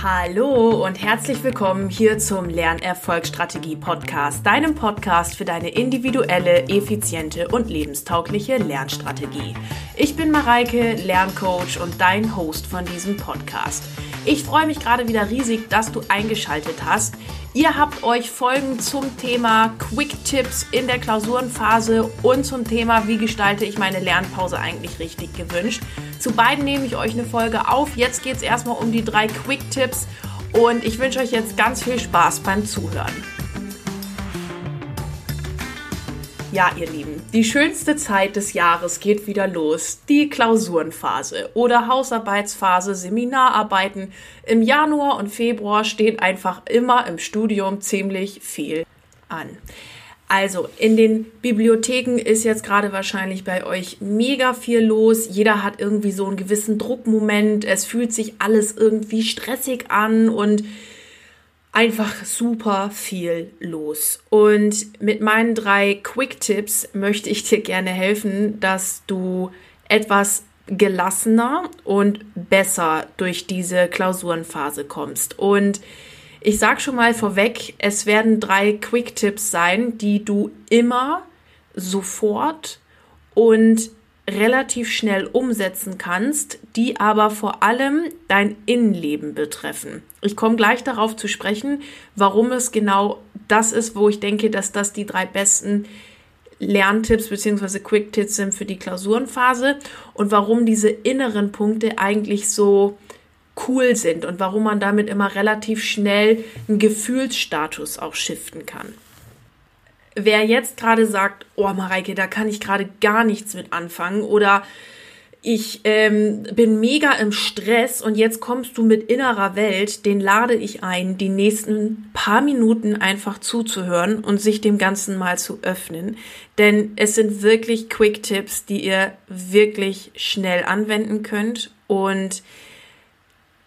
Hallo und herzlich willkommen hier zum Lernerfolgsstrategie Podcast, deinem Podcast für deine individuelle, effiziente und lebenstaugliche Lernstrategie. Ich bin Mareike, Lerncoach und dein Host von diesem Podcast. Ich freue mich gerade wieder riesig, dass du eingeschaltet hast. Ihr habt euch Folgen zum Thema Quick Tips in der Klausurenphase und zum Thema, wie gestalte ich meine Lernpause eigentlich richtig gewünscht. Zu beiden nehme ich euch eine Folge auf. Jetzt geht es erstmal um die drei Quick Tipps und ich wünsche euch jetzt ganz viel Spaß beim Zuhören. Ja, ihr Lieben, die schönste Zeit des Jahres geht wieder los. Die Klausurenphase oder Hausarbeitsphase, Seminararbeiten. Im Januar und Februar steht einfach immer im Studium ziemlich viel an. Also, in den Bibliotheken ist jetzt gerade wahrscheinlich bei euch mega viel los. Jeder hat irgendwie so einen gewissen Druckmoment. Es fühlt sich alles irgendwie stressig an und einfach super viel los. Und mit meinen drei Quick-Tipps möchte ich dir gerne helfen, dass du etwas gelassener und besser durch diese Klausurenphase kommst. Und ich sage schon mal vorweg, es werden drei Quick-Tipps sein, die du immer sofort und relativ schnell umsetzen kannst, die aber vor allem dein Innenleben betreffen. Ich komme gleich darauf zu sprechen, warum es genau das ist, wo ich denke, dass das die drei besten Lerntipps bzw. Quick-Tipps sind für die Klausurenphase und warum diese inneren Punkte eigentlich so cool sind und warum man damit immer relativ schnell einen Gefühlsstatus auch shiften kann wer jetzt gerade sagt, oh Mareike, da kann ich gerade gar nichts mit anfangen oder ich ähm, bin mega im Stress und jetzt kommst du mit innerer Welt, den lade ich ein, die nächsten paar Minuten einfach zuzuhören und sich dem Ganzen mal zu öffnen. Denn es sind wirklich Quick-Tipps, die ihr wirklich schnell anwenden könnt und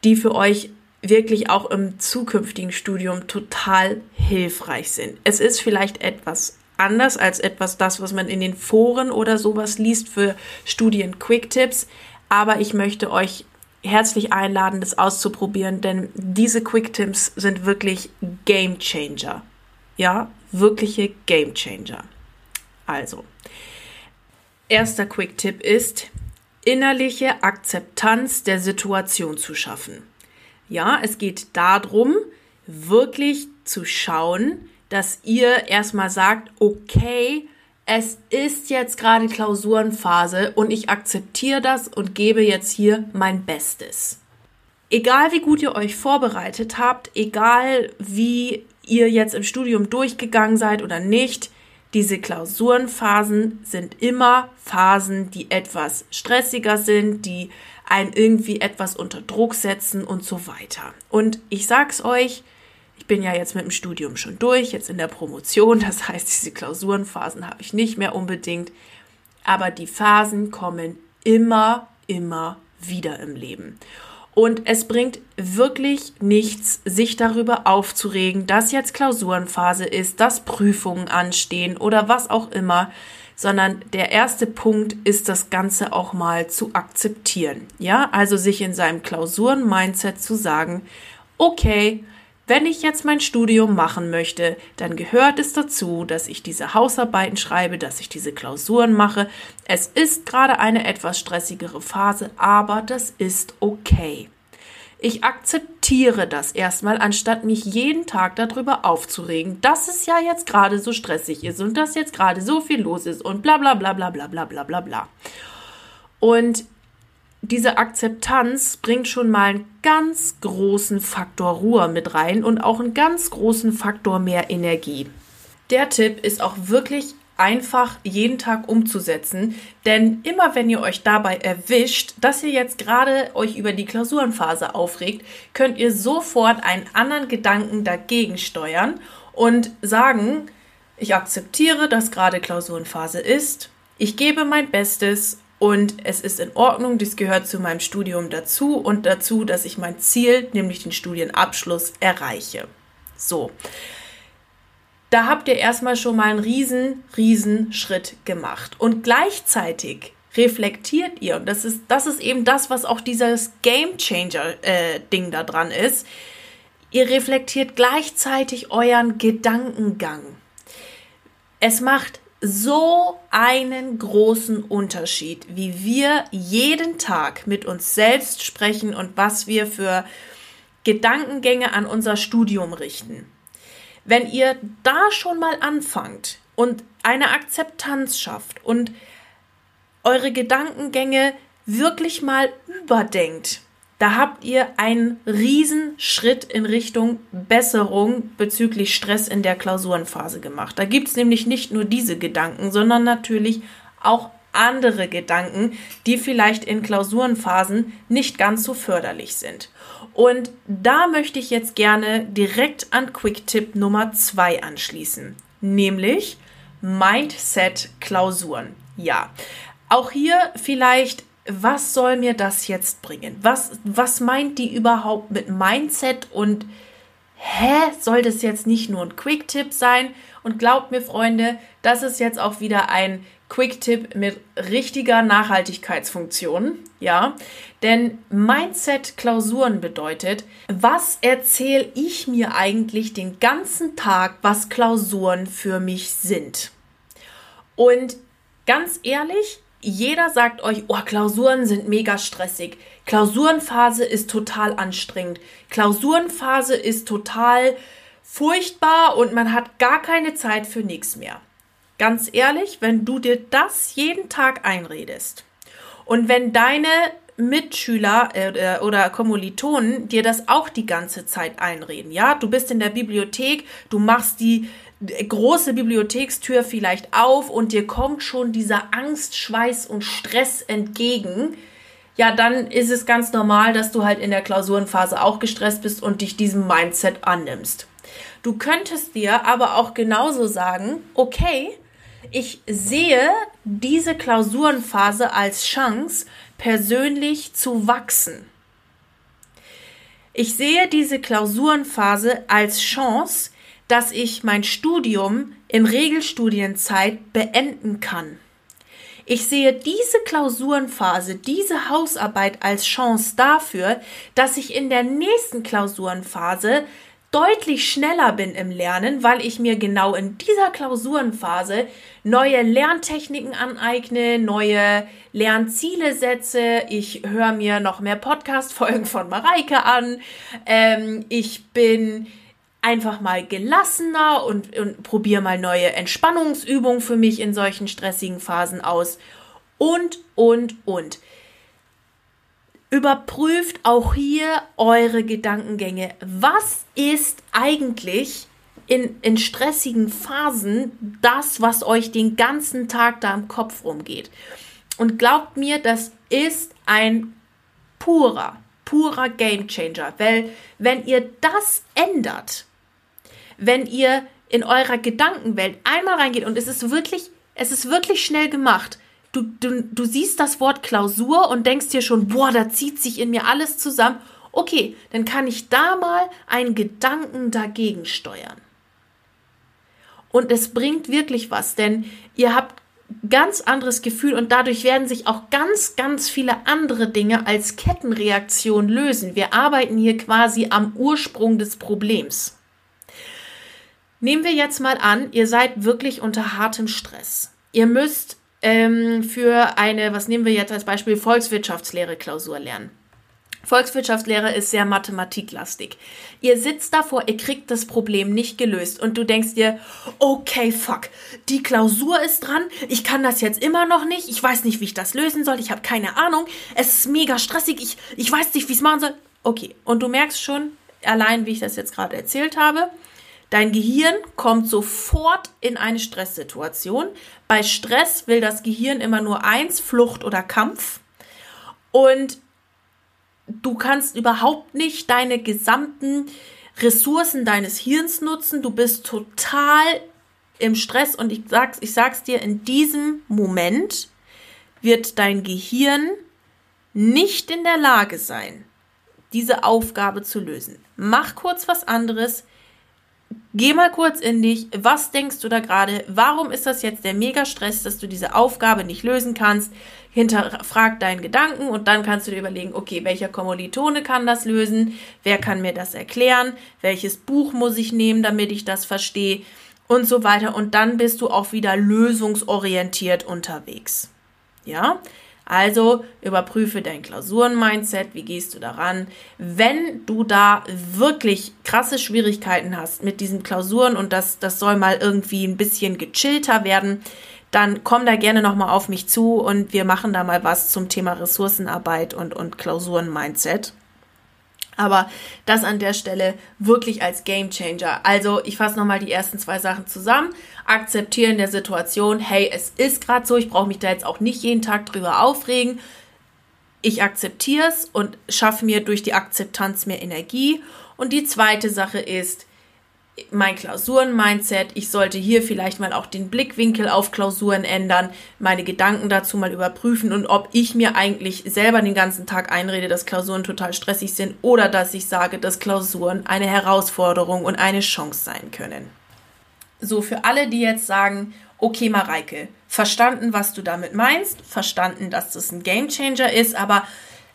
die für euch wirklich auch im zukünftigen Studium total hilfreich sind. Es ist vielleicht etwas anders als etwas das, was man in den Foren oder sowas liest für Studien Quick Tips, aber ich möchte euch herzlich einladen, das auszuprobieren, denn diese Quick Tips sind wirklich Game Changer. Ja, wirkliche Game Changer. Also, erster Quick Tipp ist, innerliche Akzeptanz der Situation zu schaffen. Ja, es geht darum, wirklich zu schauen, dass ihr erstmal sagt, okay, es ist jetzt gerade Klausurenphase und ich akzeptiere das und gebe jetzt hier mein Bestes. Egal wie gut ihr euch vorbereitet habt, egal wie ihr jetzt im Studium durchgegangen seid oder nicht, diese Klausurenphasen sind immer Phasen, die etwas stressiger sind, die einen irgendwie etwas unter Druck setzen und so weiter. Und ich sag's euch, ich bin ja jetzt mit dem Studium schon durch, jetzt in der Promotion, das heißt, diese Klausurenphasen habe ich nicht mehr unbedingt, aber die Phasen kommen immer, immer wieder im Leben. Und es bringt wirklich nichts, sich darüber aufzuregen, dass jetzt Klausurenphase ist, dass Prüfungen anstehen oder was auch immer sondern der erste Punkt ist, das Ganze auch mal zu akzeptieren. Ja, also sich in seinem Klausuren-Mindset zu sagen, okay, wenn ich jetzt mein Studium machen möchte, dann gehört es dazu, dass ich diese Hausarbeiten schreibe, dass ich diese Klausuren mache. Es ist gerade eine etwas stressigere Phase, aber das ist okay. Ich akzeptiere das erstmal, anstatt mich jeden Tag darüber aufzuregen, dass es ja jetzt gerade so stressig ist und dass jetzt gerade so viel los ist und bla bla bla bla bla bla bla bla bla. Und diese Akzeptanz bringt schon mal einen ganz großen Faktor Ruhe mit rein und auch einen ganz großen Faktor mehr Energie. Der Tipp ist auch wirklich einfach jeden Tag umzusetzen. Denn immer wenn ihr euch dabei erwischt, dass ihr jetzt gerade euch über die Klausurenphase aufregt, könnt ihr sofort einen anderen Gedanken dagegen steuern und sagen, ich akzeptiere, dass gerade Klausurenphase ist, ich gebe mein Bestes und es ist in Ordnung, dies gehört zu meinem Studium dazu und dazu, dass ich mein Ziel, nämlich den Studienabschluss, erreiche. So. Da habt ihr erstmal schon mal einen riesen, riesen Schritt gemacht. Und gleichzeitig reflektiert ihr, und das ist, das ist eben das, was auch dieses Game Changer-Ding äh, da dran ist, ihr reflektiert gleichzeitig euren Gedankengang. Es macht so einen großen Unterschied, wie wir jeden Tag mit uns selbst sprechen und was wir für Gedankengänge an unser Studium richten. Wenn ihr da schon mal anfangt und eine Akzeptanz schafft und eure Gedankengänge wirklich mal überdenkt, da habt ihr einen riesen Schritt in Richtung Besserung bezüglich Stress in der Klausurenphase gemacht. Da gibt es nämlich nicht nur diese Gedanken, sondern natürlich auch andere Gedanken, die vielleicht in Klausurenphasen nicht ganz so förderlich sind. Und da möchte ich jetzt gerne direkt an Quick-Tipp Nummer 2 anschließen, nämlich Mindset-Klausuren. Ja, auch hier vielleicht was soll mir das jetzt bringen? Was, was meint die überhaupt mit Mindset und hä, soll das jetzt nicht nur ein Quick-Tipp sein? Und glaubt mir, Freunde, das ist jetzt auch wieder ein Quick-Tipp mit richtiger Nachhaltigkeitsfunktion, ja. Denn Mindset-Klausuren bedeutet, was erzähle ich mir eigentlich den ganzen Tag, was Klausuren für mich sind? Und ganz ehrlich, jeder sagt euch, oh, Klausuren sind mega stressig. Klausurenphase ist total anstrengend. Klausurenphase ist total furchtbar und man hat gar keine Zeit für nichts mehr. Ganz ehrlich, wenn du dir das jeden Tag einredest und wenn deine Mitschüler äh, oder Kommilitonen dir das auch die ganze Zeit einreden. Ja, du bist in der Bibliothek, du machst die große Bibliothekstür vielleicht auf und dir kommt schon dieser Angst, Schweiß und Stress entgegen, ja, dann ist es ganz normal, dass du halt in der Klausurenphase auch gestresst bist und dich diesem Mindset annimmst. Du könntest dir aber auch genauso sagen, okay, ich sehe diese Klausurenphase als Chance, persönlich zu wachsen. Ich sehe diese Klausurenphase als Chance, dass ich mein Studium in Regelstudienzeit beenden kann. Ich sehe diese Klausurenphase, diese Hausarbeit als Chance dafür, dass ich in der nächsten Klausurenphase deutlich schneller bin im Lernen, weil ich mir genau in dieser Klausurenphase neue Lerntechniken aneigne, neue Lernziele setze. Ich höre mir noch mehr Podcast-Folgen von Mareike an. Ähm, ich bin einfach mal gelassener und, und probiere mal neue Entspannungsübungen für mich in solchen stressigen Phasen aus. Und, und, und. Überprüft auch hier eure Gedankengänge. Was ist eigentlich in, in stressigen Phasen das, was euch den ganzen Tag da im Kopf rumgeht? Und glaubt mir, das ist ein purer, purer Gamechanger. Weil wenn ihr das ändert, wenn ihr in eurer Gedankenwelt einmal reingeht und es ist wirklich, es ist wirklich schnell gemacht. Du, du, du siehst das Wort Klausur und denkst dir schon, boah, da zieht sich in mir alles zusammen. Okay, dann kann ich da mal einen Gedanken dagegen steuern. Und es bringt wirklich was, denn ihr habt ganz anderes Gefühl und dadurch werden sich auch ganz, ganz viele andere Dinge als Kettenreaktion lösen. Wir arbeiten hier quasi am Ursprung des Problems. Nehmen wir jetzt mal an, ihr seid wirklich unter hartem Stress. Ihr müsst ähm, für eine, was nehmen wir jetzt als Beispiel, Volkswirtschaftslehre Klausur lernen. Volkswirtschaftslehre ist sehr mathematiklastig. Ihr sitzt davor, ihr kriegt das Problem nicht gelöst und du denkst dir, okay, fuck, die Klausur ist dran, ich kann das jetzt immer noch nicht, ich weiß nicht, wie ich das lösen soll, ich habe keine Ahnung, es ist mega stressig, ich, ich weiß nicht, wie ich es machen soll. Okay, und du merkst schon, allein wie ich das jetzt gerade erzählt habe, Dein Gehirn kommt sofort in eine Stresssituation. Bei Stress will das Gehirn immer nur eins, Flucht oder Kampf. Und du kannst überhaupt nicht deine gesamten Ressourcen deines Hirns nutzen. Du bist total im Stress und ich sag's, ich sag's dir, in diesem Moment wird dein Gehirn nicht in der Lage sein, diese Aufgabe zu lösen. Mach kurz was anderes, Geh mal kurz in dich. Was denkst du da gerade? Warum ist das jetzt der Mega-Stress, dass du diese Aufgabe nicht lösen kannst? Hinterfrag deinen Gedanken und dann kannst du dir überlegen, okay, welcher Kommilitone kann das lösen? Wer kann mir das erklären? Welches Buch muss ich nehmen, damit ich das verstehe? Und so weiter. Und dann bist du auch wieder lösungsorientiert unterwegs. Ja? Also überprüfe dein Klausuren-Mindset, wie gehst du daran. Wenn du da wirklich krasse Schwierigkeiten hast mit diesen Klausuren und das, das soll mal irgendwie ein bisschen gechillter werden, dann komm da gerne nochmal auf mich zu und wir machen da mal was zum Thema Ressourcenarbeit und, und Klausuren-Mindset. Aber das an der Stelle wirklich als Game Changer. Also ich fasse nochmal die ersten zwei Sachen zusammen. Akzeptieren der Situation, hey, es ist gerade so, ich brauche mich da jetzt auch nicht jeden Tag drüber aufregen. Ich akzeptiere es und schaffe mir durch die Akzeptanz mehr Energie. Und die zweite Sache ist, mein Klausuren-Mindset. Ich sollte hier vielleicht mal auch den Blickwinkel auf Klausuren ändern, meine Gedanken dazu mal überprüfen und ob ich mir eigentlich selber den ganzen Tag einrede, dass Klausuren total stressig sind oder dass ich sage, dass Klausuren eine Herausforderung und eine Chance sein können. So, für alle, die jetzt sagen, okay, Mareike, verstanden, was du damit meinst, verstanden, dass das ein Gamechanger ist, aber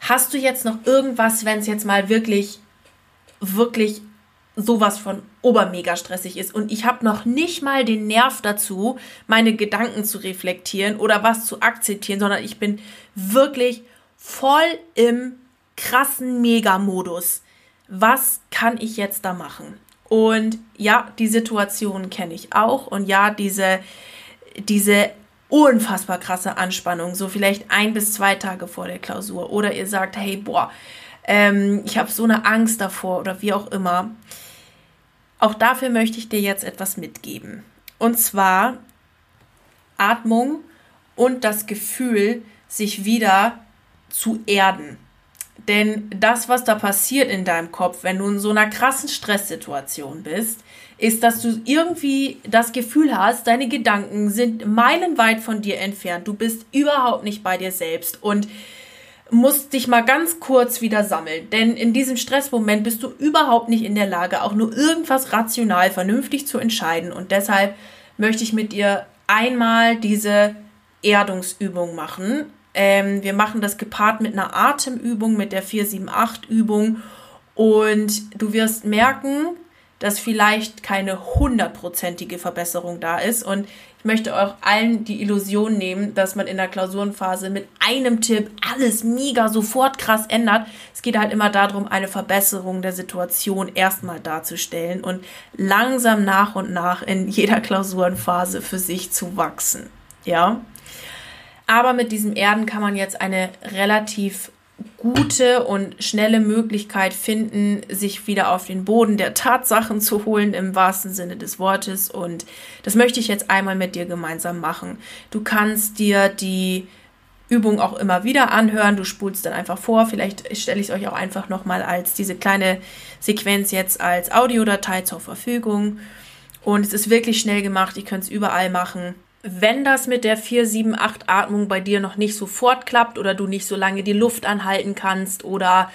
hast du jetzt noch irgendwas, wenn es jetzt mal wirklich, wirklich sowas von obermega stressig ist und ich habe noch nicht mal den Nerv dazu, meine Gedanken zu reflektieren oder was zu akzeptieren, sondern ich bin wirklich voll im krassen Mega-Modus. Was kann ich jetzt da machen? Und ja, die Situation kenne ich auch und ja, diese, diese unfassbar krasse Anspannung, so vielleicht ein bis zwei Tage vor der Klausur oder ihr sagt, hey, boah, ähm, ich habe so eine Angst davor oder wie auch immer auch dafür möchte ich dir jetzt etwas mitgeben. Und zwar Atmung und das Gefühl, sich wieder zu erden. Denn das, was da passiert in deinem Kopf, wenn du in so einer krassen Stresssituation bist, ist, dass du irgendwie das Gefühl hast, deine Gedanken sind meilenweit von dir entfernt. Du bist überhaupt nicht bei dir selbst. Und musst dich mal ganz kurz wieder sammeln. Denn in diesem Stressmoment bist du überhaupt nicht in der Lage, auch nur irgendwas rational, vernünftig zu entscheiden. Und deshalb möchte ich mit dir einmal diese Erdungsübung machen. Ähm, wir machen das gepaart mit einer Atemübung, mit der 478-Übung. Und du wirst merken, dass vielleicht keine hundertprozentige Verbesserung da ist. Und ich möchte auch allen die Illusion nehmen, dass man in der Klausurenphase mit einem Tipp alles mega sofort krass ändert. Es geht halt immer darum, eine Verbesserung der Situation erstmal darzustellen und langsam nach und nach in jeder Klausurenphase für sich zu wachsen. Ja. Aber mit diesem Erden kann man jetzt eine relativ gute und schnelle Möglichkeit finden, sich wieder auf den Boden der Tatsachen zu holen, im wahrsten Sinne des Wortes. Und das möchte ich jetzt einmal mit dir gemeinsam machen. Du kannst dir die Übung auch immer wieder anhören. Du spulst dann einfach vor. Vielleicht stelle ich es euch auch einfach nochmal als diese kleine Sequenz jetzt als Audiodatei zur Verfügung. Und es ist wirklich schnell gemacht. Ihr könnt es überall machen wenn das mit der 4-7-8 Atmung bei dir noch nicht sofort klappt oder du nicht so lange die Luft anhalten kannst oder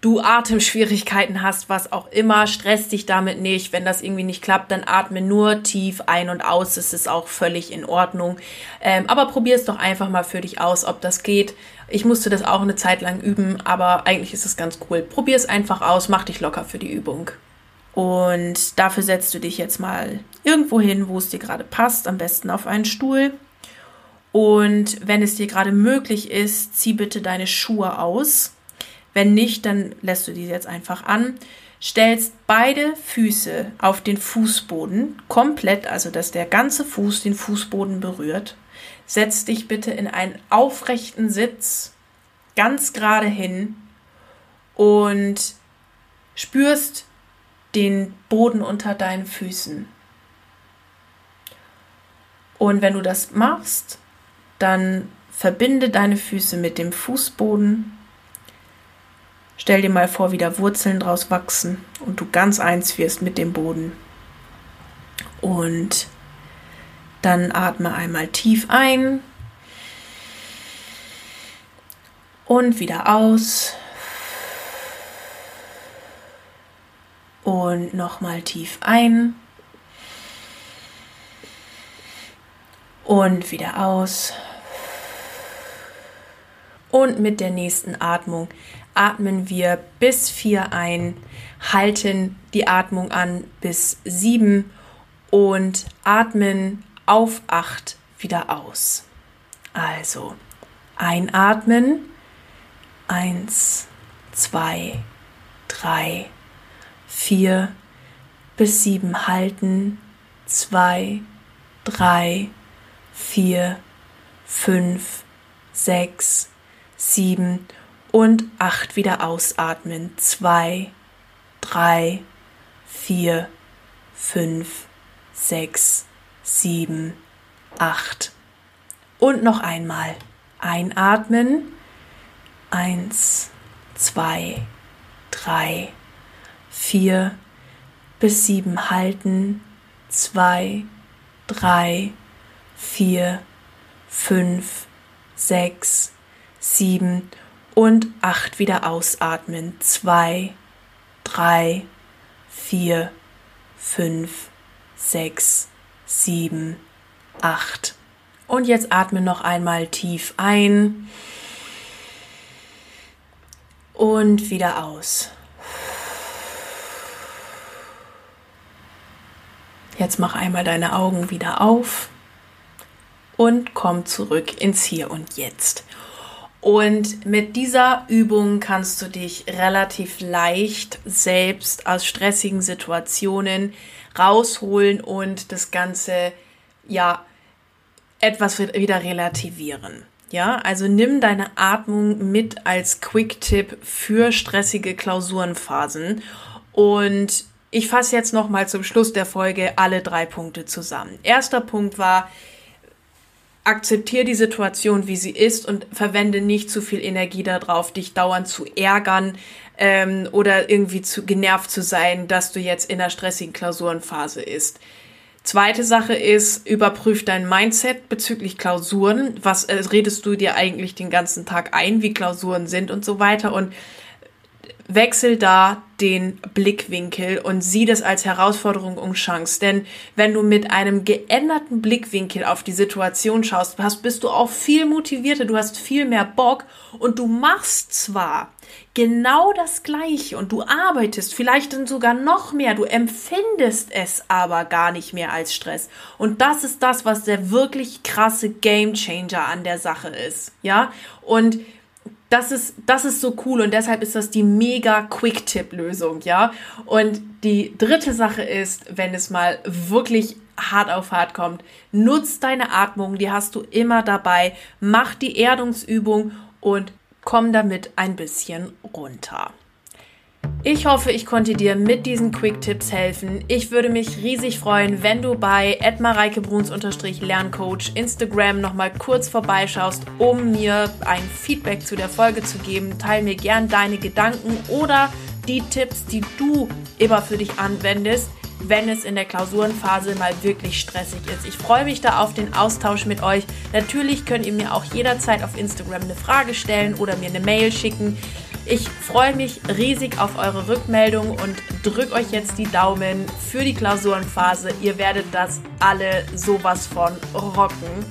du Atemschwierigkeiten hast, was auch immer, stress dich damit nicht. Wenn das irgendwie nicht klappt, dann atme nur tief ein und aus. Das ist auch völlig in Ordnung. Ähm, aber probier es doch einfach mal für dich aus, ob das geht. Ich musste das auch eine Zeit lang üben, aber eigentlich ist es ganz cool. Probier es einfach aus, mach dich locker für die Übung. Und dafür setzt du dich jetzt mal irgendwo hin, wo es dir gerade passt, am besten auf einen Stuhl. Und wenn es dir gerade möglich ist, zieh bitte deine Schuhe aus. Wenn nicht, dann lässt du die jetzt einfach an. Stellst beide Füße auf den Fußboden komplett, also dass der ganze Fuß den Fußboden berührt. Setz dich bitte in einen aufrechten Sitz, ganz gerade hin und spürst den Boden unter deinen Füßen. Und wenn du das machst, dann verbinde deine Füße mit dem Fußboden. Stell dir mal vor, wie da Wurzeln draus wachsen und du ganz eins wirst mit dem Boden. Und dann atme einmal tief ein und wieder aus. Und nochmal tief ein. Und wieder aus. Und mit der nächsten Atmung atmen wir bis 4 ein, halten die Atmung an bis 7 und atmen auf 8 wieder aus. Also einatmen, 1, 2, 3, 4 vier bis sieben halten. Zwei, drei, vier, fünf, sechs, sieben und acht wieder ausatmen. Zwei, drei, vier, fünf, sechs, sieben, acht. Und noch einmal. Einatmen. Eins, zwei, drei, vier bis sieben halten. Zwei, drei, vier, fünf, sechs, sieben und acht wieder ausatmen. Zwei, drei, vier, fünf, sechs, sieben, acht. Und jetzt atme noch einmal tief ein und wieder aus. Jetzt mach einmal deine Augen wieder auf und komm zurück ins Hier und Jetzt. Und mit dieser Übung kannst du dich relativ leicht selbst aus stressigen Situationen rausholen und das Ganze ja etwas wieder relativieren. Ja, also nimm deine Atmung mit als Quick-Tipp für stressige Klausurenphasen. Und ich fasse jetzt nochmal zum Schluss der Folge alle drei Punkte zusammen. Erster Punkt war, akzeptiere die Situation, wie sie ist und verwende nicht zu viel Energie darauf, dich dauernd zu ärgern ähm, oder irgendwie zu genervt zu sein, dass du jetzt in einer stressigen Klausurenphase ist. Zweite Sache ist, überprüf dein Mindset bezüglich Klausuren. Was äh, redest du dir eigentlich den ganzen Tag ein, wie Klausuren sind und so weiter und wechsel da den Blickwinkel und sieh das als Herausforderung und Chance. Denn wenn du mit einem geänderten Blickwinkel auf die Situation schaust, hast, bist du auch viel motivierter, du hast viel mehr Bock und du machst zwar genau das Gleiche und du arbeitest vielleicht dann sogar noch mehr, du empfindest es aber gar nicht mehr als Stress. Und das ist das, was der wirklich krasse Gamechanger an der Sache ist. Ja? Und das ist, das ist so cool und deshalb ist das die mega Quick-Tipp-Lösung, ja. Und die dritte Sache ist, wenn es mal wirklich hart auf hart kommt, nutz deine Atmung, die hast du immer dabei, mach die Erdungsübung und komm damit ein bisschen runter. Ich hoffe, ich konnte dir mit diesen Quick-Tipps helfen. Ich würde mich riesig freuen, wenn du bei lerncoach Instagram nochmal kurz vorbeischaust, um mir ein Feedback zu der Folge zu geben. Teil mir gern deine Gedanken oder die Tipps, die du immer für dich anwendest, wenn es in der Klausurenphase mal wirklich stressig ist. Ich freue mich da auf den Austausch mit euch. Natürlich könnt ihr mir auch jederzeit auf Instagram eine Frage stellen oder mir eine Mail schicken. Ich freue mich riesig auf eure Rückmeldung und drückt euch jetzt die Daumen für die Klausurenphase. Ihr werdet das alle sowas von rocken.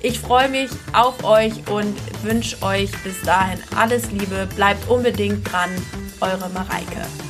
Ich freue mich auf euch und wünsche euch bis dahin alles Liebe. Bleibt unbedingt dran. Eure Mareike.